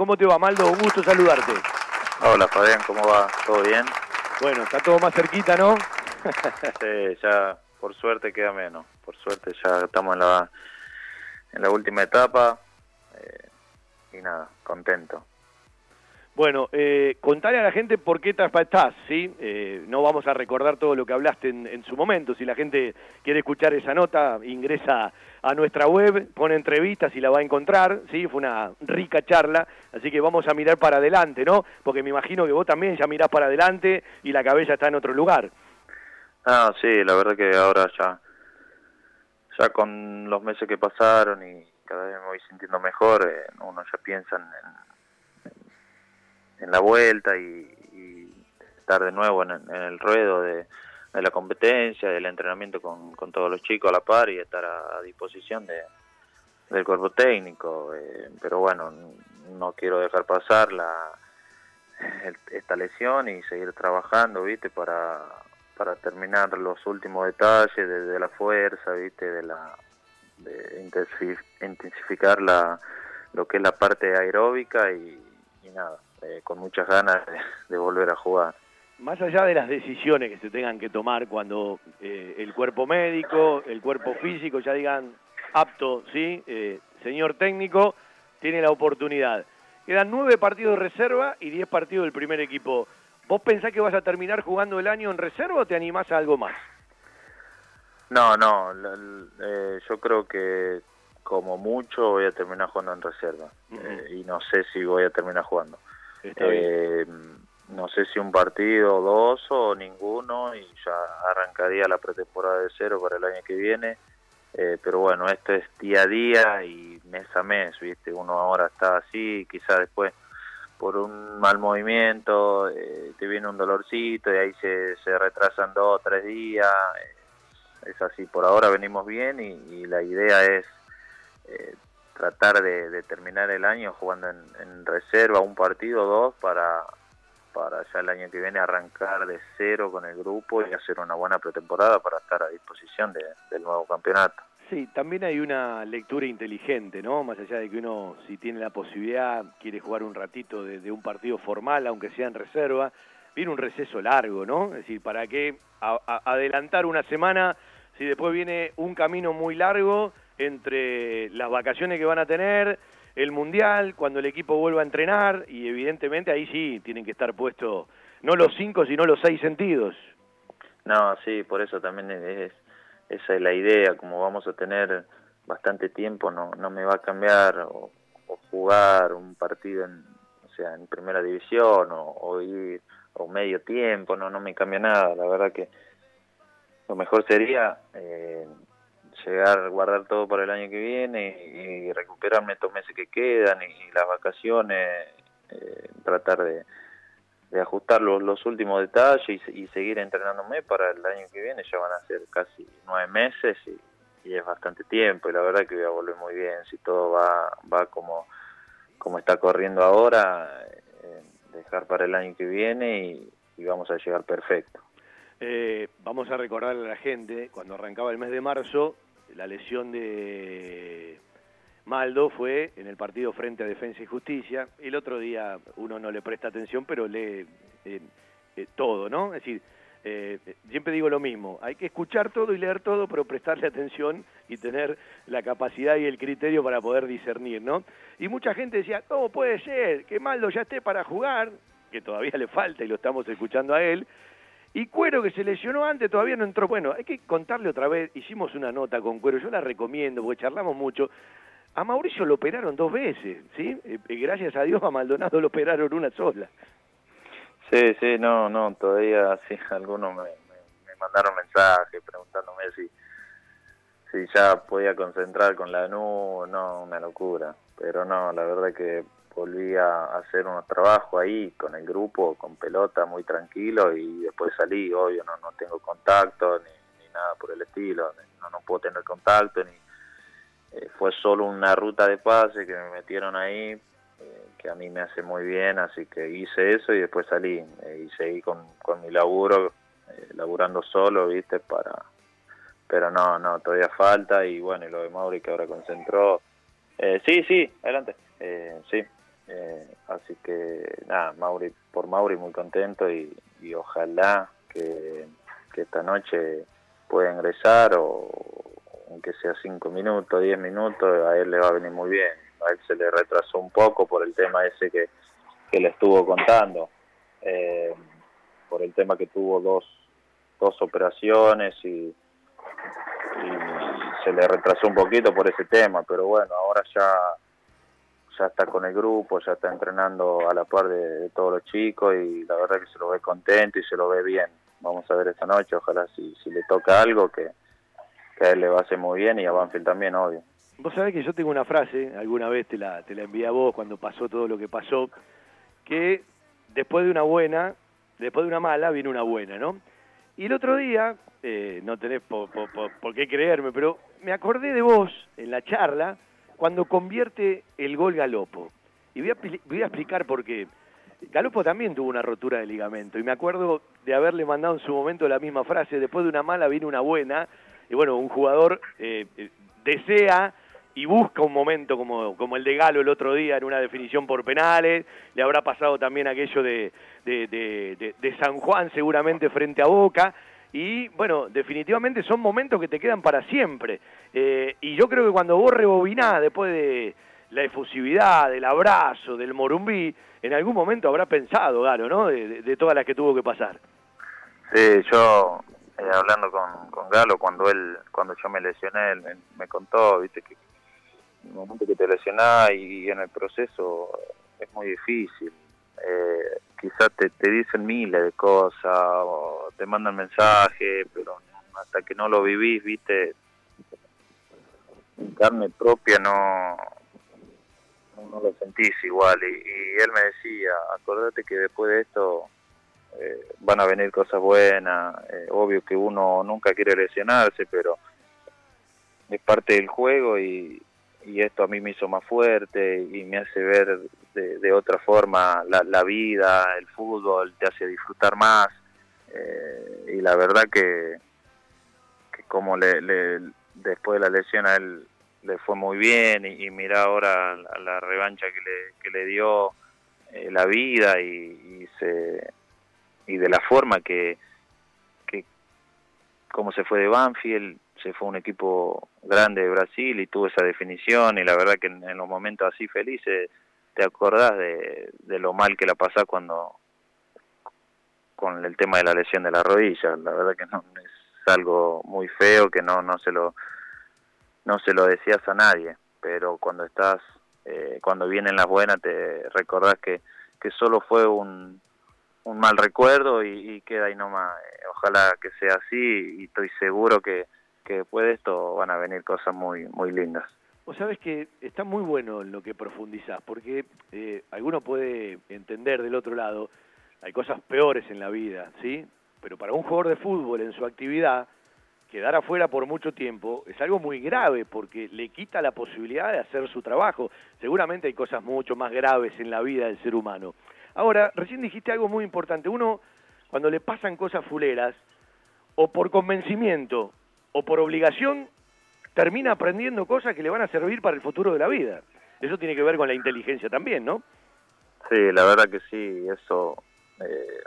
¿Cómo te va, Maldo? Un gusto saludarte. Hola, Fabián, ¿cómo va? ¿Todo bien? Bueno, está todo más cerquita, ¿no? sí, ya por suerte queda menos. Por suerte ya estamos en la, en la última etapa. Eh, y nada, contento. Bueno, eh, contale a la gente por qué estás, ¿sí? Eh, no vamos a recordar todo lo que hablaste en, su momento. Si la gente quiere escuchar esa nota, ingresa a nuestra web, pone entrevistas y la va a encontrar, ¿sí? Fue una rica charla, así que vamos a mirar para adelante, ¿no? Porque me imagino que vos también ya mirás para adelante y la cabeza está en otro lugar. Ah, sí, la verdad que ahora ya, ya con los meses que pasaron y cada vez me voy sintiendo mejor, eh, uno ya piensa en en la vuelta y, estar de nuevo en, el ruedo de, la competencia, del entrenamiento con, todos los chicos a la par y estar a, disposición de, del cuerpo técnico. Eh, pero bueno, no quiero dejar pasar la, esta lesión y seguir trabajando, ¿viste? Para, para terminar los últimos detalles de, la fuerza, ¿viste? De la de intensificar la, lo que es la parte aeróbica y nada, eh, con muchas ganas de, volver a jugar. Más allá de las decisiones que se tengan que tomar cuando eh, el cuerpo médico, el cuerpo físico ya digan apto, ¿sí? Eh, señor técnico, tiene la oportunidad. Quedan nueve partidos de reserva y diez partidos del primer equipo. ¿Vos pensás que vas a terminar jugando el año en reserva o te animás a algo más? No, no, yo creo que como mucho voy a terminar jugando en reserva y no sé si voy a terminar jugando. Eh, no sé si un partido dos o ninguno y ya arrancaría la pretemporada de cero para el año que viene. Eh, pero bueno, esto es día a día y mes a mes, ¿viste? Uno ahora está así, quizás después por un mal movimiento eh, te viene un dolorcito y ahí se, se retrasan dos o tres días. es así, por ahora venimos bien y, la idea es tratar de, terminar el año jugando en, reserva un partido o dos para, para ya el año que viene arrancar de cero con el grupo y hacer una buena pretemporada para estar a disposición del nuevo campeonato. Sí, también hay una lectura inteligente, ¿no? Más allá de que uno, si tiene la posibilidad, quiere jugar un ratito de, un partido formal, aunque sea en reserva, viene un receso largo, ¿no? Es decir, ¿para qué adelantar una semana si después viene un camino muy largo entre las vacaciones que van a tener, el Mundial, cuando el equipo vuelva a entrenar, y evidentemente ahí sí tienen que estar puestos no los cinco, sino los seis sentidos. No, sí, por eso también es, esa es la idea, como vamos a tener bastante tiempo, no, no me va a cambiar o, jugar un partido en, o sea, en primera división o, ir o medio tiempo, no, no me cambia nada, la verdad que lo mejor sería eh, llegar, guardar todo para el año que viene y, recuperarme estos meses que quedan y, las vacaciones, eh, tratar de, ajustar los, últimos detalles y, seguir entrenándome para el año que viene. Ya van a ser casi nueve meses y, es bastante tiempo y la verdad que voy a volver muy bien. Si todo va, va como, como está corriendo ahora, eh, dejar para el año que viene y, vamos a llegar perfecto. Eh, vamos a recordarle a la gente, cuando arrancaba el mes de marzo, la lesión de Maldo fue en el partido frente a Defensa y Justicia. El otro día uno no le presta atención, pero lee eh, eh, todo, ¿no? Es decir, eh, siempre digo lo mismo, hay que escuchar todo y leer todo, pero prestarle atención y tener la capacidad y el criterio para poder discernir, ¿no? Y mucha gente decía, ¿cómo puede ser que Maldo ya esté para jugar? Que todavía le falta y lo estamos escuchando a él, y Cuero, que se lesionó antes, todavía no entró. Bueno, hay que contarle otra vez. Hicimos una nota con Cuero, yo la recomiendo porque charlamos mucho. A Mauricio lo operaron dos veces, ¿sí? Eh, eh, gracias a Dios a Maldonado lo operaron una sola. Sí, sí, no, no, todavía sí, algunos me, mandaron mensajes preguntándome si, si ya podía concentrar con la NU, no, una locura. Pero no, la verdad que volví a hacer unos trabajos ahí con el grupo, con pelota, muy tranquilo y después salí, obvio, no, no tengo contacto ni, nada por el estilo, no, no puedo tener contacto, ni eh, fue solo una ruta de pase que me metieron ahí, eh, que a mí me hace muy bien, así que hice eso y después salí eh, y seguí con, con mi laburo, laburando solo, viste, para... Pero no, no, todavía falta y bueno, y lo de Mauri que ahora concentró. sí, sí, adelante. sí, Eh, así que nada, Mauri, por Mauri muy contento y, ojalá que, esta noche pueda ingresar o aunque sea cinco minutos, diez minutos, a él le va a venir muy bien. A él se le retrasó un poco por el tema ese que, le estuvo contando, eh, por el tema que tuvo dos, dos operaciones y, se le retrasó un poquito por ese tema, pero bueno, ahora ya ya está con el grupo, ya está entrenando a la par de, todos los chicos y la verdad que se lo ve contento y se lo ve bien. Vamos a ver esta noche, ojalá si, si le toca algo que, que a él le va a hacer muy bien y a Banfield también, obvio. Vos sabés que yo tengo una frase, alguna vez te la, te la envié a vos cuando pasó todo lo que pasó, que después de una buena, después de una mala, viene una buena, ¿no? Y el otro día, eh, no tenés por, por, qué creerme, pero me acordé de vos en la charla cuando convierte el gol Galopo. Y voy a, explicar por qué. Galopo también tuvo una rotura de ligamento y me acuerdo de haberle mandado en su momento la misma frase, después de una mala viene una buena, y bueno, un jugador eh, eh, desea y busca un momento como, como el de Galo el otro día en una definición por penales, le habrá pasado también aquello de, de San Juan seguramente frente a Boca, y bueno, definitivamente son momentos que te quedan para siempre. Eh, y yo creo que cuando vos rebobinás después de la efusividad, del abrazo, del morumbí, en algún momento habrá pensado, Galo, ¿no? De, todas las que tuvo que pasar. Sí, yo eh, hablando con, con, Galo, cuando él, cuando yo me lesioné, él me, contó, viste, que en el momento que te lesionás y en el proceso es muy difícil. Eh, quizás te, te dicen miles de cosas, o te mandan mensajes, pero hasta que no lo vivís, viste, carne propia no, no, lo sentís igual. Y, él me decía, acordate que después de esto eh, van a venir cosas buenas, eh, obvio que uno nunca quiere lesionarse, pero es parte del juego y, y esto a mí me hizo más fuerte y me hace ver de, otra forma la, vida, el fútbol, te hace disfrutar más. Eh, y la verdad que, que como le, después de la lesión a él le fue muy bien y, mira ahora la, revancha que le, que le dio eh, la vida y, y, se, y de la forma que, que como se fue de Banfield se fue un equipo grande de Brasil y tuvo esa definición y la verdad que en, los momentos así felices te acordás de, lo mal que la pasás cuando con el tema de la lesión de la rodilla la verdad que no es algo muy feo que no no se lo no se lo decías a nadie pero cuando estás eh, cuando vienen las buenas te recordás que que solo fue un un mal recuerdo y, queda ahí nomás. Ojalá que sea así y estoy seguro que, que después de esto van a venir cosas muy, muy lindas. Vos sabés que está muy bueno en lo que profundizás, porque eh, alguno puede entender del otro lado, hay cosas peores en la vida, ¿sí? Pero para un jugador de fútbol en su actividad, quedar afuera por mucho tiempo es algo muy grave porque le quita la posibilidad de hacer su trabajo. Seguramente hay cosas mucho más graves en la vida del ser humano. Ahora, recién dijiste algo muy importante. Uno, cuando le pasan cosas fuleras, o por convencimiento o por obligación termina aprendiendo cosas que le van a servir para el futuro de la vida. Eso tiene que ver con la inteligencia también, ¿no? Sí, la verdad que sí, eso, eh,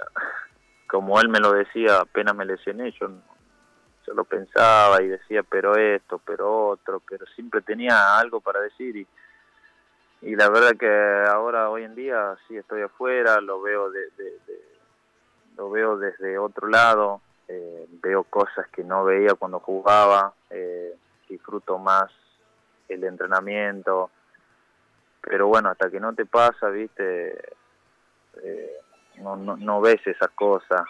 como él me lo decía, apenas me lesioné, yo, yo lo pensaba y decía, pero esto, pero otro, pero siempre tenía algo para decir y, y la verdad que ahora, hoy en día, sí estoy afuera, lo veo de, de lo veo desde otro lado, eh, veo cosas que no veía cuando jugaba, eh, disfruto más el entrenamiento, pero bueno, hasta que no te pasa, viste, eh, no, no, no, ves esas cosas,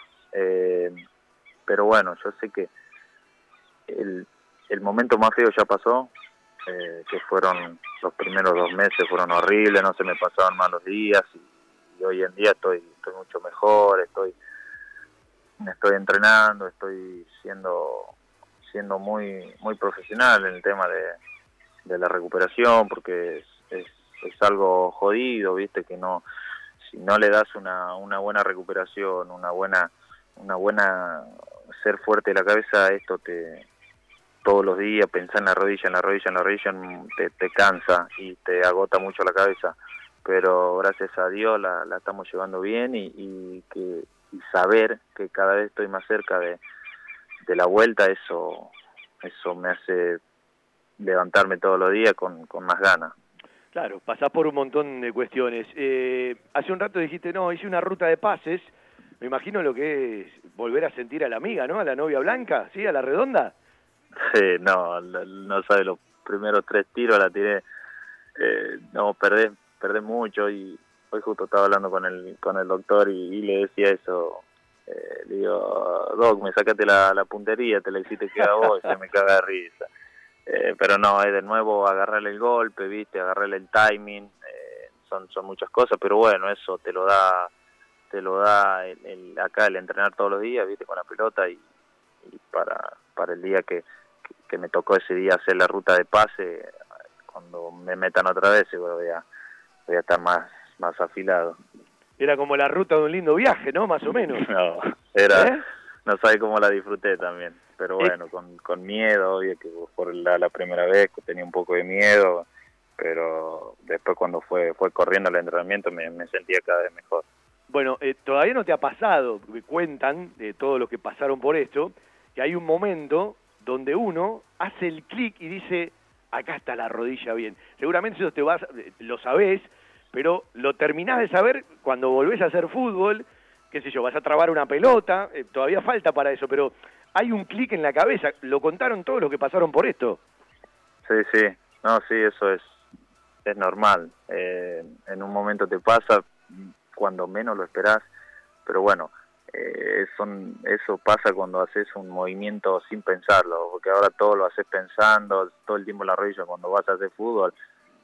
pero bueno, yo sé que el, el momento más feo ya pasó, que fueron los primeros dos meses fueron horribles, no se me pasaban malos días y, y hoy en día estoy, estoy mucho mejor, estoy estoy entrenando, estoy siendo siendo muy muy profesional en el tema de, de la recuperación porque es, es, algo jodido, viste que no si no le das una, una buena recuperación, una buena una buena ser fuerte de la cabeza, esto te todos los días pensar en la rodilla, en la rodilla, en la rodilla te, te cansa y te agota mucho la cabeza. pero gracias a Dios la, la estamos llevando bien y, y que y saber que cada vez estoy más cerca de, de la vuelta, eso, eso me hace levantarme todos los días con, con más ganas. Claro, pasás por un montón de cuestiones. Eh, hace un rato dijiste, no, hice una ruta de pases. Me imagino lo que es volver a sentir a la amiga, ¿no? A la novia blanca, ¿sí? A la redonda. Sí, no, no sabe, los primeros tres tiros la tiré. Eh, no, perdés, perdés mucho y justo estaba hablando con el, con el doctor y, le decía eso. Eh, le digo, Doc, me sacaste la, puntería, te la hiciste que a vos, se me caga de risa. Eh, pero no, es de nuevo agarrarle el golpe, viste, agarrarle el timing, eh, son, son muchas cosas, pero bueno, eso te lo da te lo da el, acá el entrenar todos los días, viste, con la pelota y, para, para el día que, que, me tocó ese día hacer la ruta de pase, cuando me metan otra vez, voy a, voy a estar más, más afilado. Era como la ruta de un lindo viaje, ¿no? Más o menos. No, era, ¿Eh? no sabe cómo la disfruté también. Pero bueno, con, con miedo, obvio que por la, la primera vez tenía un poco de miedo, pero después cuando fue fue corriendo el entrenamiento me, me sentía cada vez mejor. Bueno, eh, todavía no te ha pasado, cuentan de eh, todos los que pasaron por esto, que hay un momento donde uno hace el clic y dice, acá está la rodilla bien. Seguramente eso te vas, eh, lo sabés, pero lo terminás de saber cuando volvés a hacer fútbol, qué sé yo, vas a trabar una pelota, eh, todavía falta para eso, pero hay un clic en la cabeza, lo contaron todos los que pasaron por esto. Sí, sí, no, sí, eso es, es normal, eh, en un momento te pasa cuando menos lo esperás, pero bueno, eh, eso pasa cuando haces un movimiento sin pensarlo, porque ahora todo lo haces pensando, todo el tiempo la rodilla cuando vas a hacer fútbol,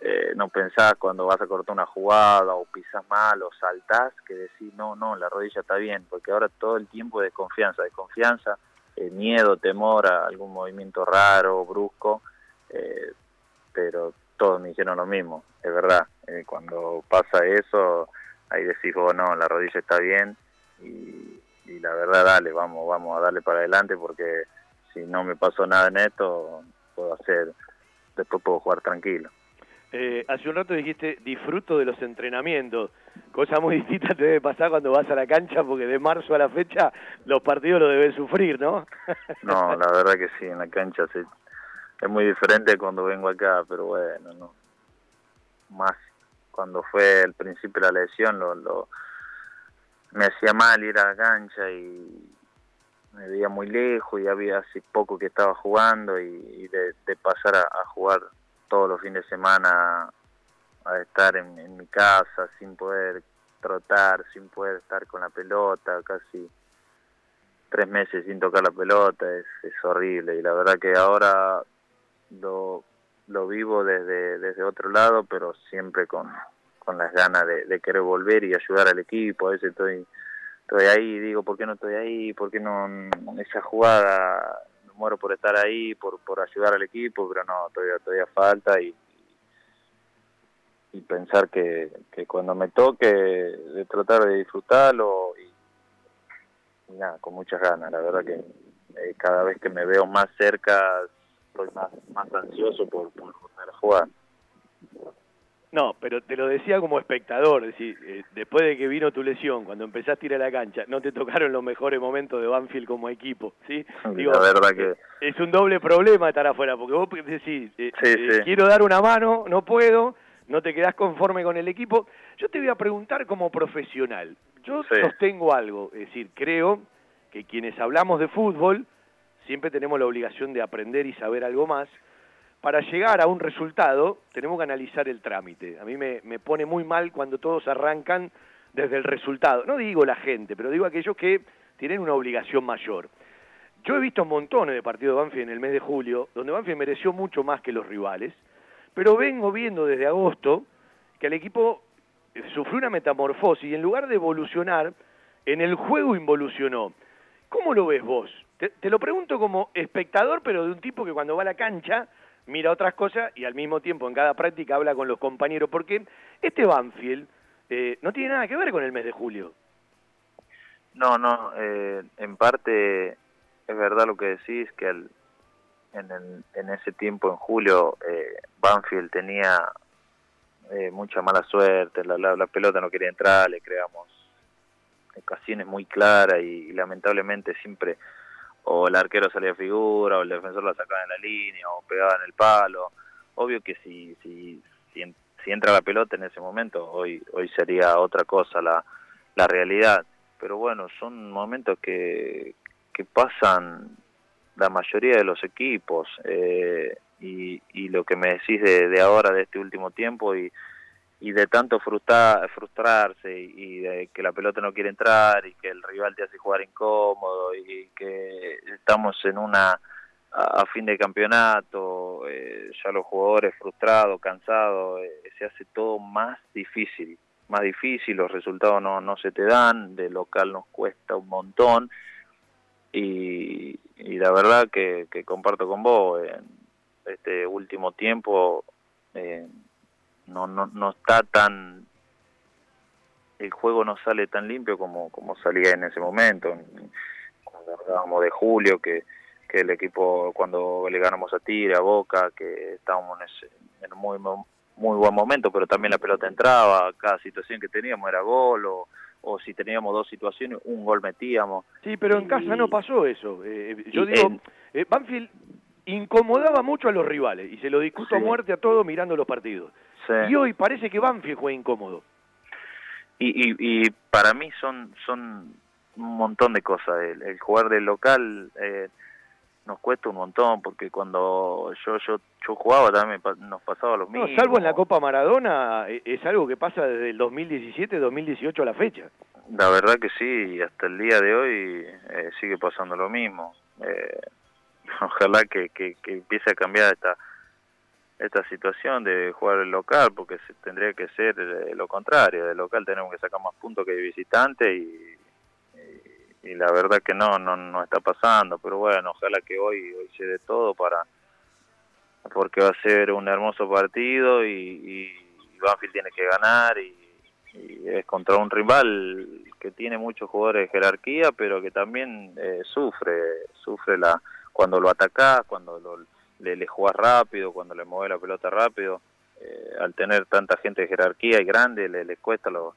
eh, no pensás cuando vas a cortar una jugada o pisas mal o saltás que decís no, no, la rodilla está bien, porque ahora todo el tiempo es desconfianza, desconfianza, eh, miedo, temor a algún movimiento raro, brusco, eh, pero todos me dijeron lo mismo, es verdad, eh, cuando pasa eso, ahí decís vos no, la rodilla está bien y, y la verdad dale, vamos, vamos a darle para adelante porque si no me pasó nada en esto, puedo hacer, después puedo jugar tranquilo. Eh, hace un rato dijiste disfruto de los entrenamientos, cosa muy distinta te debe pasar cuando vas a la cancha porque de marzo a la fecha los partidos lo deben sufrir, ¿no? no, la verdad que sí, en la cancha sí. Es muy diferente cuando vengo acá, pero bueno, no. Más cuando fue el principio de la lesión, lo, lo me hacía mal ir a la cancha y me veía muy lejos y había hace poco que estaba jugando y, de, pasar a jugar todos los fines de semana a estar en, mi casa sin poder trotar, sin poder estar con la pelota, casi tres meses sin tocar la pelota, es, horrible y la verdad que ahora lo, lo vivo desde, desde otro lado, pero siempre con, con las ganas de, de querer volver y ayudar al equipo, a veces estoy, estoy ahí y digo, ¿por qué no estoy ahí? ¿Por qué no esa jugada muero por estar ahí, por, por ayudar al equipo, pero no, todavía, todavía falta y, y pensar que, que cuando me toque de tratar de disfrutarlo y, nada, con muchas ganas, la verdad que eh, cada vez que me veo más cerca estoy más, más ansioso por, por a jugar. No, pero te lo decía como espectador, es decir, eh, después de que vino tu lesión, cuando empezaste a ir a la cancha, no te tocaron los mejores momentos de Banfield como equipo, ¿sí? Digo, la verdad que... Es un doble problema estar afuera, porque vos decís, eh, eh, quiero dar una mano, no puedo, no te quedás conforme con el equipo. Yo te voy a preguntar como profesional, yo sostengo algo, es decir, creo que quienes hablamos de fútbol siempre tenemos la obligación de aprender y saber algo más, para llegar a un resultado tenemos que analizar el trámite. A mí me, me, pone muy mal cuando todos arrancan desde el resultado. No digo la gente, pero digo aquellos que tienen una obligación mayor. Yo he visto montones de partidos de Banfield en el mes de julio, donde Banfield mereció mucho más que los rivales, pero vengo viendo desde agosto que el equipo sufrió una metamorfosis y en lugar de evolucionar, en el juego involucionó. ¿Cómo lo ves vos? Te lo pregunto como espectador, pero de un tipo que cuando va a la cancha mira otras cosas y al mismo tiempo en cada práctica habla con los compañeros, porque este Banfield eh, no tiene nada que ver con el mes de julio. No, no, eh, en parte es verdad lo que decís, que en, el, en ese tiempo, en julio, eh, Banfield tenía eh, mucha mala suerte, la, la, pelota no quería entrar, le creamos ocasiones muy claras y, lamentablemente siempre o el arquero salía figura o el defensor la sacaba en la línea o pegaba en el palo. Obvio que si, si, si, si entra la pelota en ese momento, hoy, hoy sería otra cosa la, la realidad. Pero bueno, son momentos que, que pasan la mayoría de los equipos. Eh, y, y lo que me decís de, de ahora, de este último tiempo, y, y de tanto frustrar, frustrarse y, de que la pelota no quiere entrar y que el rival te hace jugar incómodo y que estamos en una a, fin de campeonato, eh, ya los jugadores frustrados, cansados, eh, se hace todo más difícil, más difícil, los resultados no, no se te dan, de local nos cuesta un montón y, y la verdad que, que comparto con vos, este último tiempo eh, no, no, no está tan el juego no sale tan limpio como, como salía en ese momento. Cuando hablábamos de Julio que, que el equipo cuando le ganamos a Tira, a Boca que estábamos en, ese, en un muy, muy buen momento pero también la pelota entraba cada situación que teníamos era gol o, o si teníamos dos situaciones un gol metíamos. Sí pero en casa no pasó eso. Eh, yo digo eh, Banfield incomodaba mucho a los rivales y se lo discuto a muerte a todos mirando los partidos. Y hoy parece que Banfield fue incómodo. Y, y, para mí son son un montón de cosas. El, jugar del local eh, nos cuesta un montón porque cuando yo yo yo jugaba también nos pasaba lo mismo. salvo en la Copa Maradona, e, es algo que pasa desde el 2017-2018 a la fecha. La verdad que sí, y hasta el día de hoy eh, sigue pasando lo mismo. Eh, ojalá que, que, empiece a cambiar esta esta situación de jugar el local porque tendría que ser eh, lo contrario del local tenemos que sacar más puntos que de visitante y, y, la verdad que no, no no está pasando pero bueno ojalá que hoy hoy se dé todo para porque va a ser un hermoso partido y, y Banfield tiene que ganar y, es contra un rival que tiene muchos jugadores de jerarquía pero que también eh, sufre sufre la cuando lo atacás, cuando le, le jugás rápido, cuando le mueves la pelota rápido, eh, al tener tanta gente de jerarquía y grande, le, le cuesta lo,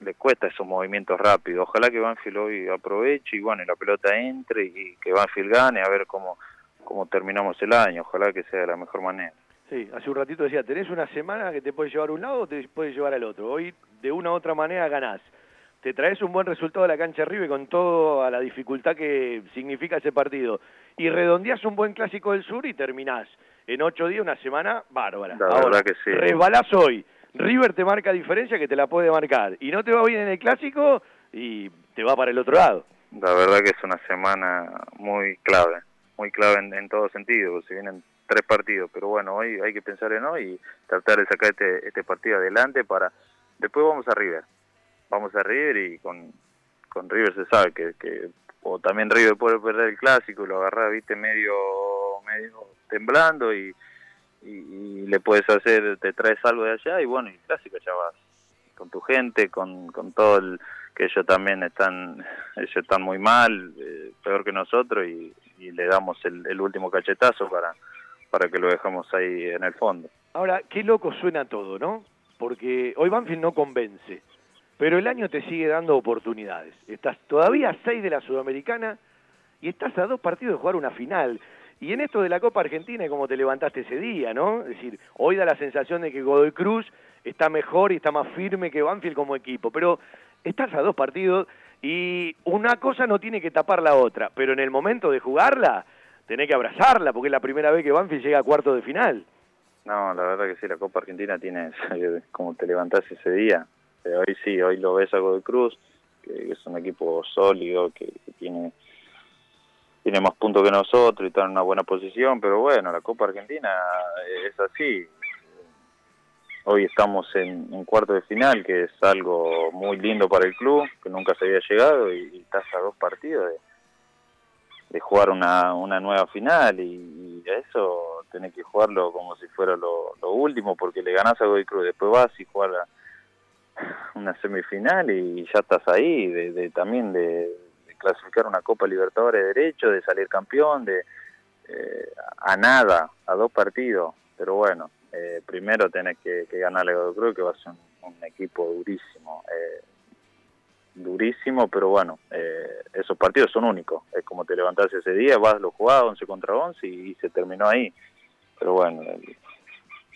le cuesta esos movimientos rápidos. Ojalá que Banfield hoy aproveche y bueno, y la pelota entre y que Banfield gane, a ver cómo, cómo terminamos el año. Ojalá que sea de la mejor manera. Sí, hace un ratito decía, tenés una semana que te puede llevar a un lado o te puede llevar al otro. Hoy de una u otra manera ganás te traes un buen resultado de la cancha arriba y con toda la dificultad que significa ese partido. Y redondeás un buen clásico del sur y terminás en ocho días, una semana bárbara. La verdad que sí. Resbalás hoy. River te marca diferencia que te la puede marcar. Y no te va bien en el clásico y te va para el otro lado. La verdad que es una semana muy clave, muy clave en, en todo sentido. Si vienen tres partidos, pero bueno, hoy hay que pensar en hoy y tratar de sacar este, este partido adelante para... Después vamos a River vamos a River y con, con River se sabe que, que o también River puede perder el clásico y lo agarra viste medio medio temblando y, y, le puedes hacer te traes algo de allá y bueno y el clásico ya vas con tu gente con, con todo el que ellos también están ellos están muy mal eh, peor que nosotros y, y le damos el, el, último cachetazo para para que lo dejemos ahí en el fondo. Ahora qué loco suena todo no porque hoy Banfield no convence pero el año te sigue dando oportunidades. Estás todavía a seis de la Sudamericana y estás a dos partidos de jugar una final. Y en esto de la Copa Argentina, como te levantaste ese día, ¿no? Es decir, hoy da la sensación de que Godoy Cruz está mejor y está más firme que Banfield como equipo, pero estás a dos partidos y una cosa no tiene que tapar la otra, pero en el momento de jugarla, tenés que abrazarla, porque es la primera vez que Banfield llega a cuarto de final. No, la verdad que sí, la Copa Argentina tiene, como te levantás ese día, este, hoy sí, hoy lo ves a Godoy Cruz, que es un equipo sólido, que, tiene tiene más puntos que nosotros y está en una buena posición, pero bueno, la Copa Argentina es así. Hoy estamos en, cuarto de final, que es algo muy lindo para el club, que nunca se había llegado y, estás a dos partidos de, jugar una, una nueva final y, a eso tenés que jugarlo como si fuera lo, último, porque le ganás a Godoy Cruz, después vas y jugar una semifinal y ya estás ahí, de, también de, clasificar una Copa Libertadores de derecho, de salir campeón, de eh, a nada, a dos partidos, pero bueno, Eh, primero tenés que, que ganarle a Cruz, que va a ser un, equipo durísimo. Eh, durísimo, pero bueno, eh, esos partidos son únicos. Es como te levantás ese día, vas, lo jugás 11 contra 11 y, se terminó ahí. Pero bueno,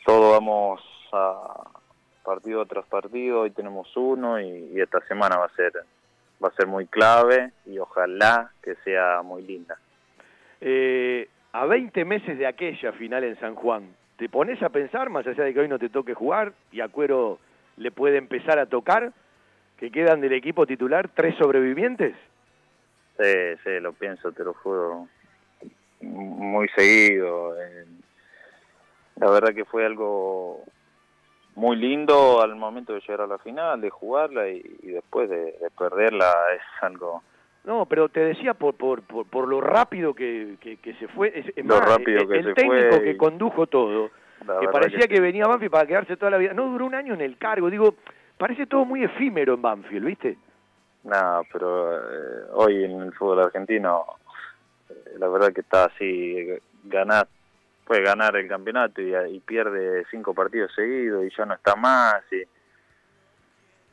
todo vamos a partido tras partido, hoy tenemos uno y, y, esta semana va a ser va a ser muy clave y ojalá que sea muy linda. Eh, a 20 meses de aquella final en San Juan, ¿te pones a pensar, más allá de que hoy no te toque jugar y a Cuero le puede empezar a tocar, que quedan del equipo titular tres sobrevivientes? Sí, sí, lo pienso, te lo juro, muy seguido. Eh, la verdad que fue algo muy lindo al momento de llegar a la final, de jugarla y, después de, perderla es algo... No, pero te decía por por, por, lo rápido que, que, se fue, es, lo rápido que el técnico que condujo todo, que parecía que, venía Banfield para quedarse toda la vida, no duró un año en el cargo, digo, parece todo muy efímero en Banfield, ¿viste? No, pero eh, hoy en el fútbol argentino, eh, la verdad que está así, ganás puede ganar el campeonato y, pierde cinco partidos seguidos y ya no está más. Y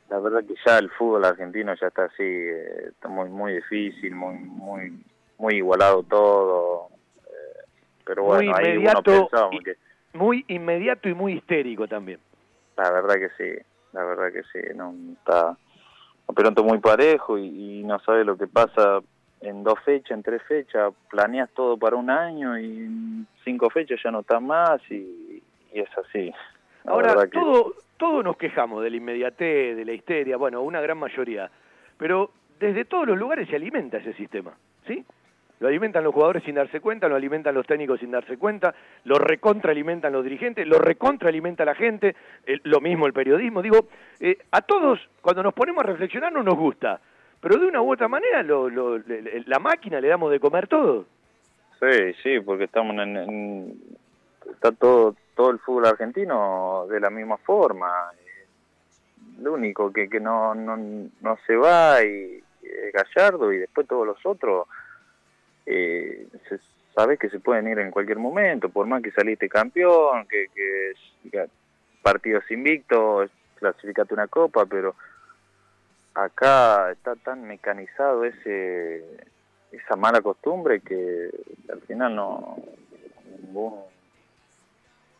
la verdad que ya el fútbol argentino ya está así, eh, está muy muy difícil, muy muy muy igualado todo. Eh, pero bueno, muy inmediato, que muy inmediato y muy histérico también. La verdad que sí, la verdad que sí, no está muy parejo y, y no sabe lo que pasa en dos fechas, en tres fechas, planeas todo para un año y en cinco fechas ya no está más y, es así. Ahora, todo, todo nos quejamos de la inmediatez, de la histeria, bueno, una gran mayoría, pero desde todos los lugares se alimenta ese sistema, ¿sí? Lo alimentan los jugadores sin darse cuenta, lo alimentan los técnicos sin darse cuenta, lo recontraalimentan los dirigentes, lo recontraalimenta la gente, lo mismo el periodismo. Digo, eh, a todos, cuando nos ponemos a reflexionar, no nos gusta pero de una u otra manera lo, lo, la máquina le damos de comer todo. Sí, sí, porque estamos en, está todo todo el fútbol argentino de la misma forma. Lo único que, que no, no, no se va y, es Gallardo y después todos los otros eh, sabes que se pueden ir en cualquier momento, por más que saliste campeón, que, que partidos invictos, clasificate una copa, pero acá está tan mecanizado ese esa mala costumbre que al final no ningún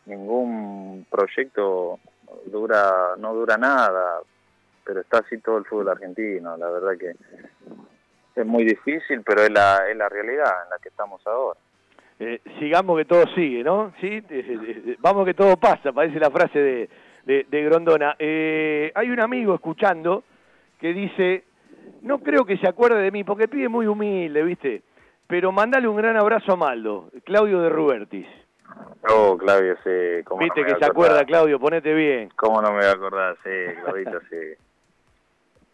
ningún proyecto dura no dura nada pero está así todo el fútbol argentino la verdad que es muy difícil pero es la es la realidad en la que estamos ahora. Eh, sigamos que todo sigue no sí eh, eh, vamos que todo pasa parece la frase de de, de Grondona. Hay un amigo escuchando que dice, no creo que se acuerde de mí, porque pide muy humilde, ¿viste? Pero mandale un gran abrazo a Maldo, Claudio de Rubertis. Oh, Claudio, sí. Viste que se acuerda, Claudio, ponete bien. ¿Cómo no me voy a acordar? Sí, Claudito, sí.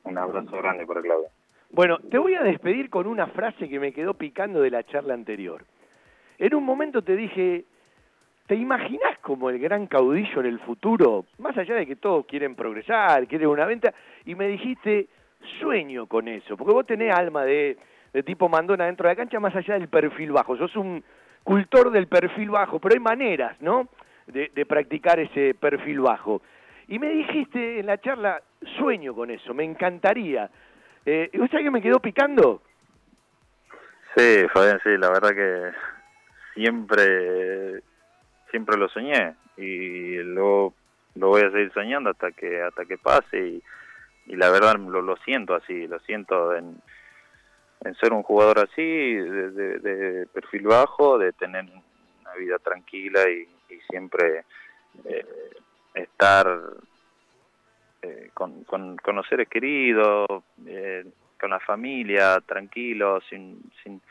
Un abrazo grande para Claudio. Bueno, te voy a despedir con una frase que me quedó picando de la charla anterior. En un momento te dije, ¿Te imaginas como el gran caudillo en el futuro? Más allá de que todos quieren progresar, quieren una venta, y me dijiste, sueño con eso, porque vos tenés alma de, tipo mandona dentro de la cancha, más allá del perfil bajo. Sos un cultor del perfil bajo, pero hay maneras, ¿no? De, practicar ese perfil bajo. Y me dijiste en la charla, sueño con eso, me encantaría. Eh, ¿Y vos sabés que me quedó picando? Sí, Fabián, sí, la verdad que siempre siempre lo soñé y luego lo voy a seguir soñando hasta que hasta que pase y, la verdad lo, lo siento así, lo siento en, en ser un jugador así, de, perfil bajo, de tener una vida tranquila y, siempre eh, estar eh, con, con, con, los seres queridos, eh, con la familia, tranquilo, sin, sin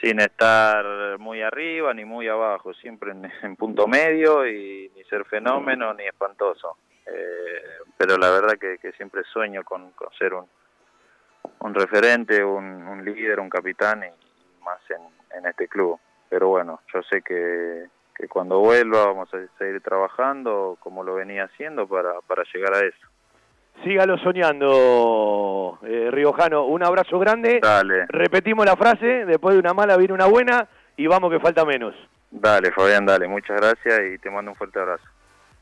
sin estar muy arriba ni muy abajo, siempre en, punto medio y ni ser fenómeno ni espantoso. Eh, pero la verdad que, siempre sueño con, ser un, un referente, un, líder, un capitán y más en, en este club. Pero bueno, yo sé que, que cuando vuelva vamos a seguir trabajando como lo venía haciendo para, para llegar a eso. Sígalo soñando, eh, Riojano. Un abrazo grande. Dale. Repetimos la frase, después de una mala viene una buena y vamos que falta menos. Dale, Fabián, dale, muchas gracias y te mando un fuerte abrazo.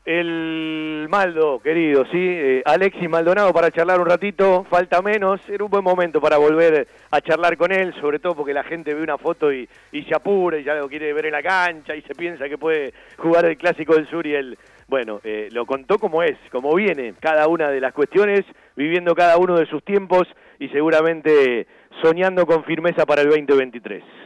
El Maldo, querido, ¿sí? Eh, Alexis Maldonado para charlar un ratito, falta menos, era un buen momento para volver a charlar con él, sobre todo porque la gente ve una foto y, se apura y ya lo quiere ver en la cancha y se piensa que puede jugar el Clásico del Sur y él, bueno, eh, lo contó como es, como viene cada una de las cuestiones, viviendo cada uno de sus tiempos y seguramente soñando con firmeza para el 2023.